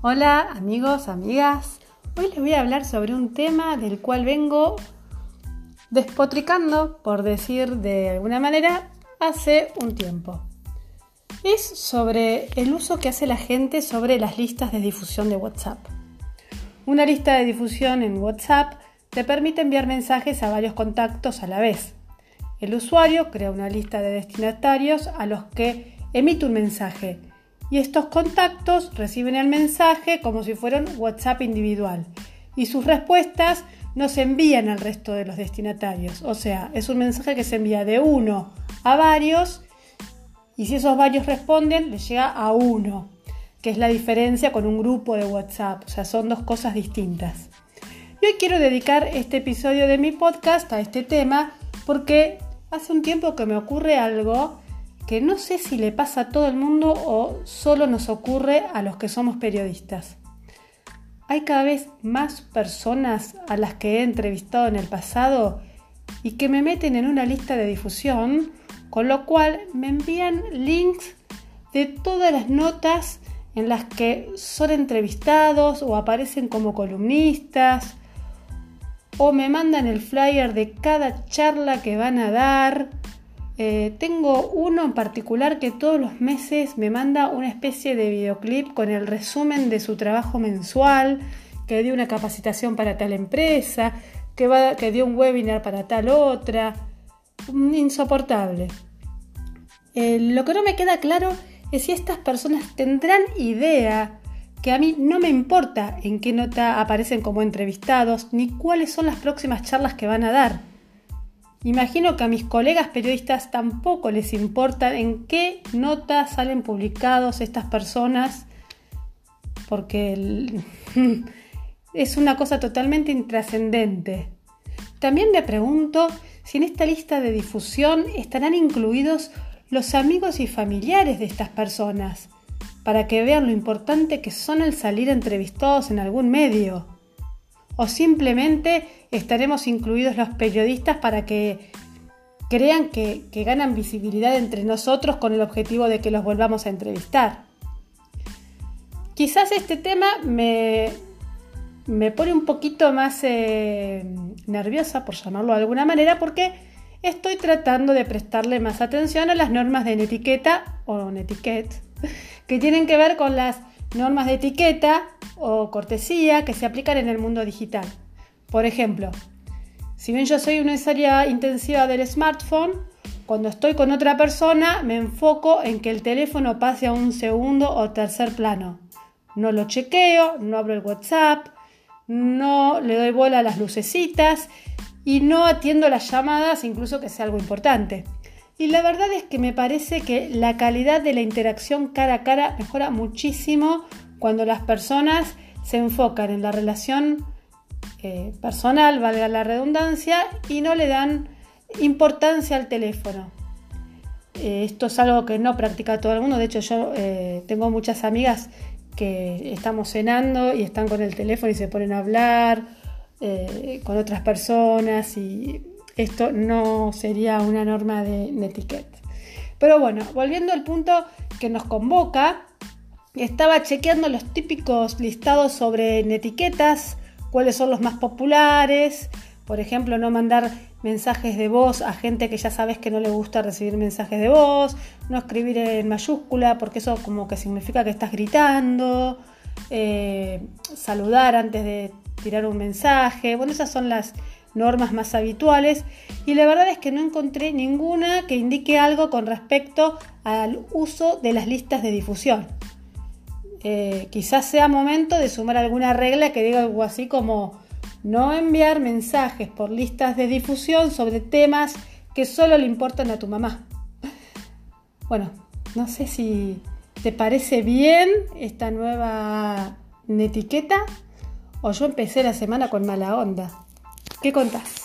Hola amigos, amigas. Hoy les voy a hablar sobre un tema del cual vengo despotricando, por decir de alguna manera, hace un tiempo. Es sobre el uso que hace la gente sobre las listas de difusión de WhatsApp. Una lista de difusión en WhatsApp te permite enviar mensajes a varios contactos a la vez. El usuario crea una lista de destinatarios a los que emite un mensaje y estos contactos reciben el mensaje como si fuera un WhatsApp individual y sus respuestas no se envían al resto de los destinatarios. O sea, es un mensaje que se envía de uno a varios y si esos varios responden, le llega a uno, que es la diferencia con un grupo de WhatsApp. O sea, son dos cosas distintas. Y hoy quiero dedicar este episodio de mi podcast a este tema porque hace un tiempo que me ocurre algo que no sé si le pasa a todo el mundo o solo nos ocurre a los que somos periodistas. Hay cada vez más personas a las que he entrevistado en el pasado y que me meten en una lista de difusión, con lo cual me envían links de todas las notas en las que son entrevistados o aparecen como columnistas, o me mandan el flyer de cada charla que van a dar, eh, tengo uno en particular que todos los meses me manda una especie de videoclip con el resumen de su trabajo mensual, que dio una capacitación para tal empresa, que, dio un webinar para tal otra. Insoportable. Eh, lo que no me queda claro es si estas personas tendrán idea que a mí no me importa en qué nota aparecen como entrevistados ni cuáles son las próximas charlas que van a dar. Imagino que a mis colegas periodistas tampoco les importa en qué notas salen publicados estas personas, porque es una cosa totalmente intrascendente. También me pregunto si en esta lista de difusión estarán incluidos los amigos y familiares de estas personas, para que vean lo importante que son al salir entrevistados en algún medio o simplemente estaremos incluidos los periodistas para que crean que, ganan visibilidad entre nosotros con el objetivo de que los volvamos a entrevistar. Quizás este tema me, me pone un poquito más eh, nerviosa, por llamarlo de alguna manera, porque estoy tratando de prestarle más atención a las normas de etiqueta o que tienen que ver con las normas de etiqueta o cortesía que se aplican en el mundo digital. Por ejemplo, si bien yo soy una usuaria intensiva del smartphone, cuando estoy con otra persona me enfoco en que el teléfono pase a un segundo o tercer plano. No lo chequeo, no abro el WhatsApp, no le doy bola a las lucecitas y no atiendo las llamadas incluso que sea algo importante. Y la verdad es que me parece que la calidad de la interacción cara a cara mejora muchísimo cuando las personas se enfocan en la relación eh, personal, valga la redundancia, y no le dan importancia al teléfono. Eh, esto es algo que no practica todo el mundo, de hecho yo eh, tengo muchas amigas que estamos cenando y están con el teléfono y se ponen a hablar con otras personas y esto no sería una norma de etiqueta. Pero bueno, volviendo al punto que nos convoca, estaba chequeando los típicos listados sobre etiquetas, cuáles son los más populares, por ejemplo, no mandar mensajes de voz a gente que ya sabes que no le gusta recibir mensajes de voz, no escribir en mayúscula porque eso como que significa que estás gritando, eh, saludar antes de tirar un mensaje, bueno, esas son las normas más habituales. Y la verdad es que no encontré ninguna que indique algo con respecto al uso de las listas de difusión. Eh, quizás sea momento de sumar alguna regla que diga algo así como no enviar mensajes por listas de difusión sobre temas que solo le importan a tu mamá. Bueno, no sé si te parece bien esta nueva etiqueta o yo empecé la semana con mala onda. ¿Qué contás?